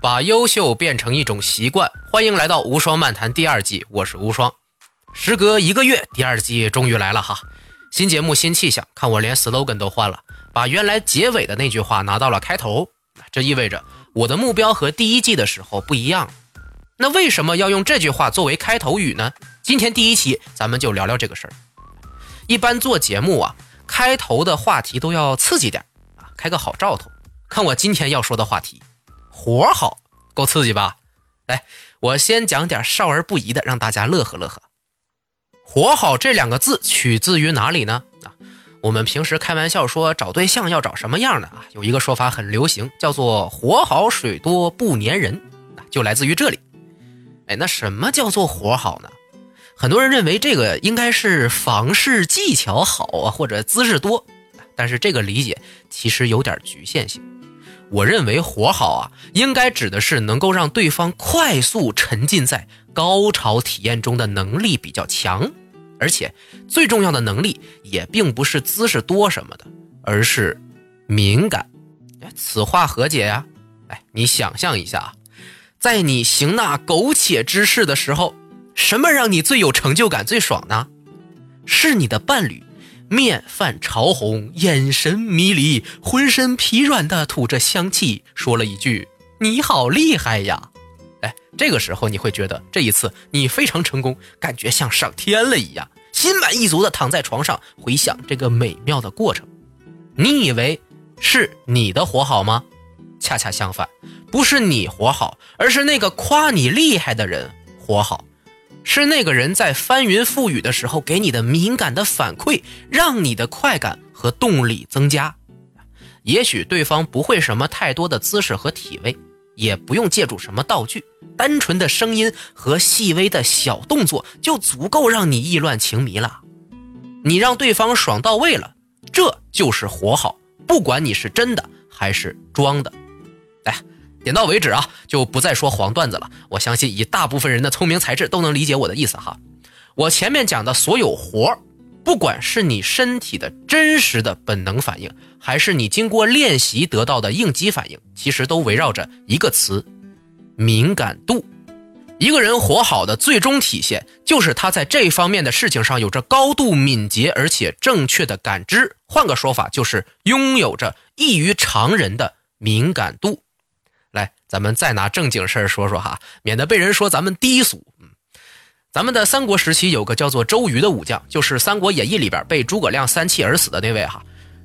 把优秀变成一种习惯。欢迎来到无双漫谈第二季，我是无双。时隔一个月，第二季终于来了哈！新节目新气象，看我连 slogan 都换了，把原来结尾的那句话拿到了开头。这意味着我的目标和第一季的时候不一样。那为什么要用这句话作为开头语呢？今天第一期咱们就聊聊这个事儿。一般做节目啊，开头的话题都要刺激点啊，开个好兆头。看我今天要说的话题。活好，够刺激吧？来，我先讲点少儿不宜的，让大家乐呵乐呵。活好这两个字取自于哪里呢？啊，我们平时开玩笑说找对象要找什么样的啊？有一个说法很流行，叫做“活好水多不粘人”，就来自于这里。哎，那什么叫做活好呢？很多人认为这个应该是房事技巧好啊，或者姿势多，但是这个理解其实有点局限性。我认为活好啊，应该指的是能够让对方快速沉浸在高潮体验中的能力比较强，而且最重要的能力也并不是姿势多什么的，而是敏感。此话何解呀？哎，你想象一下啊，在你行那苟且之事的时候，什么让你最有成就感、最爽呢？是你的伴侣。面泛潮红，眼神迷离，浑身疲软的吐着香气，说了一句：“你好厉害呀！”哎，这个时候你会觉得这一次你非常成功，感觉像上天了一样，心满意足的躺在床上回想这个美妙的过程。你以为是你的活好吗？恰恰相反，不是你活好，而是那个夸你厉害的人活好。是那个人在翻云覆雨的时候给你的敏感的反馈，让你的快感和动力增加。也许对方不会什么太多的姿势和体位，也不用借助什么道具，单纯的声音和细微的小动作就足够让你意乱情迷了。你让对方爽到位了，这就是活好，不管你是真的还是装的。点到为止啊，就不再说黄段子了。我相信以大部分人的聪明才智都能理解我的意思哈。我前面讲的所有活儿，不管是你身体的真实的本能反应，还是你经过练习得到的应激反应，其实都围绕着一个词：敏感度。一个人活好的最终体现，就是他在这方面的事情上有着高度敏捷而且正确的感知。换个说法，就是拥有着异于常人的敏感度。来，咱们再拿正经事儿说说哈，免得被人说咱们低俗。嗯，咱们的三国时期有个叫做周瑜的武将，就是《三国演义》里边被诸葛亮三气而死的那位哈。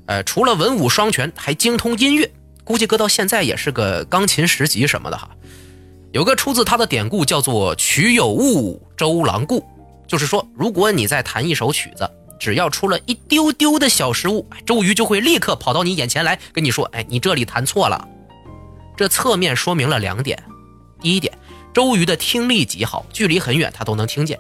呃，除了文武双全，还精通音乐，估计搁到现在也是个钢琴十级什么的哈。有个出自他的典故叫做“曲有误，周郎顾”，就是说，如果你在弹一首曲子，只要出了一丢丢的小失误，周瑜就会立刻跑到你眼前来跟你说：“哎，你这里弹错了。”这侧面说明了两点：第一点，周瑜的听力极好，距离很远他都能听见；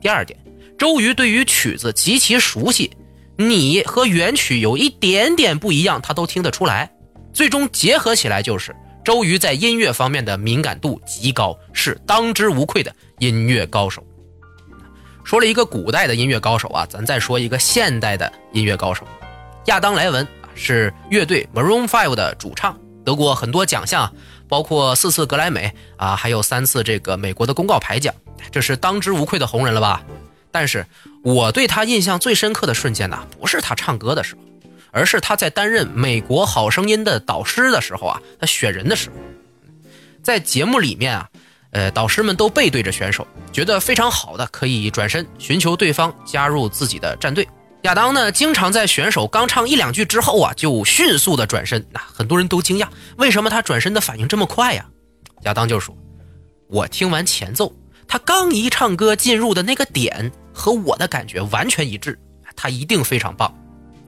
第二点，周瑜对于曲子极其熟悉，你和原曲有一点点不一样，他都听得出来。最终结合起来，就是周瑜在音乐方面的敏感度极高，是当之无愧的音乐高手。说了一个古代的音乐高手啊，咱再说一个现代的音乐高手，亚当莱文是乐队 Maroon Five 的主唱。得过很多奖项，包括四次格莱美啊，还有三次这个美国的公告牌奖，这是当之无愧的红人了吧？但是我对他印象最深刻的瞬间呢，不是他唱歌的时候，而是他在担任《美国好声音》的导师的时候啊，他选人的时候，在节目里面啊，呃，导师们都背对着选手，觉得非常好的可以转身寻求对方加入自己的战队。亚当呢，经常在选手刚唱一两句之后啊，就迅速的转身。那很多人都惊讶，为什么他转身的反应这么快呀？亚当就说：“我听完前奏，他刚一唱歌进入的那个点和我的感觉完全一致，他一定非常棒。”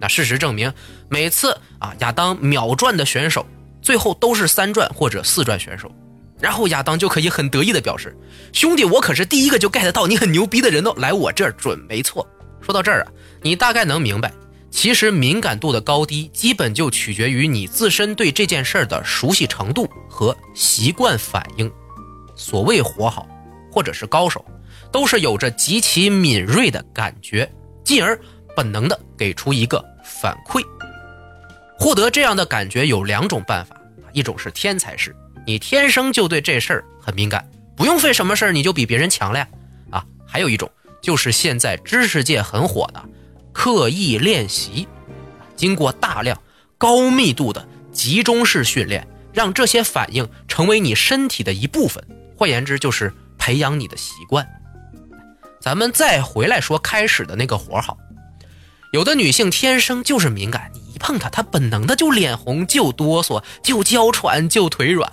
那事实证明，每次啊，亚当秒转的选手最后都是三转或者四转选手，然后亚当就可以很得意的表示：“兄弟，我可是第一个就 get 到你很牛逼的人哦，来我这儿准没错。”说到这儿啊。你大概能明白，其实敏感度的高低，基本就取决于你自身对这件事儿的熟悉程度和习惯反应。所谓活好，或者是高手，都是有着极其敏锐的感觉，进而本能的给出一个反馈。获得这样的感觉有两种办法，一种是天才式，你天生就对这事儿很敏感，不用费什么事儿你就比别人强了呀。啊，还有一种就是现在知识界很火的刻意练习，经过大量高密度的集中式训练，让这些反应成为你身体的一部分。换言之，就是培养你的习惯。咱们再回来说开始的那个活儿好，有的女性天生就是敏感，你一碰她，她本能的就脸红、就哆嗦、就娇喘、就腿软，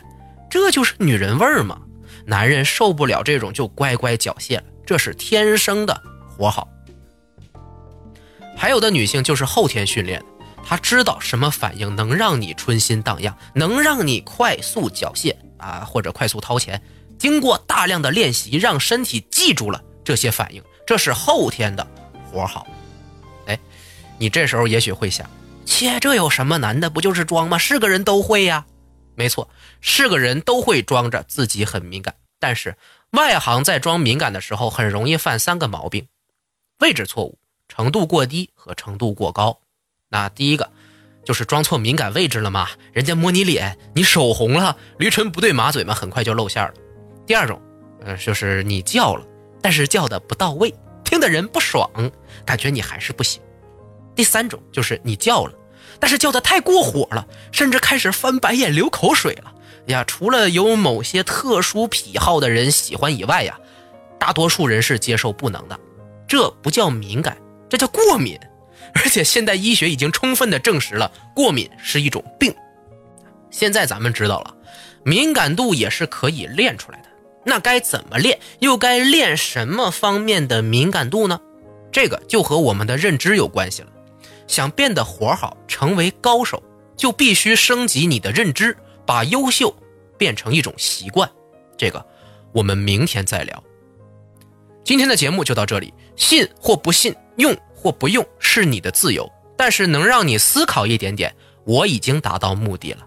这就是女人味儿嘛。男人受不了这种，就乖乖缴械了，这是天生的活好。还有的女性就是后天训练的，她知道什么反应能让你春心荡漾，能让你快速缴械啊，或者快速掏钱。经过大量的练习，让身体记住了这些反应，这是后天的活好。哎，你这时候也许会想，切，这有什么难的？不就是装吗？是个人都会呀。没错，是个人都会装着自己很敏感，但是外行在装敏感的时候，很容易犯三个毛病：位置错误、程度过低和程度过高。那第一个就是装错敏感位置了嘛？人家摸你脸，你手红了，驴唇不对马嘴嘛，很快就露馅了。第二种，呃，就是你叫了，但是叫的不到位，听的人不爽，感觉你还是不行。第三种就是你叫了，但是叫的太过火了，甚至开始翻白眼、流口水了。呀，除了有某些特殊癖好的人喜欢以外呀，大多数人是接受不能的。这不叫敏感，这叫过敏。而且现代医学已经充分的证实了，过敏是一种病。现在咱们知道了，敏感度也是可以练出来的。那该怎么练？又该练什么方面的敏感度呢？这个就和我们的认知有关系了。想变得活好，成为高手，就必须升级你的认知，把优秀变成一种习惯。这个我们明天再聊。今天的节目就到这里，信或不信，用或不用是你的自由，但是能让你思考一点点，我已经达到目的了。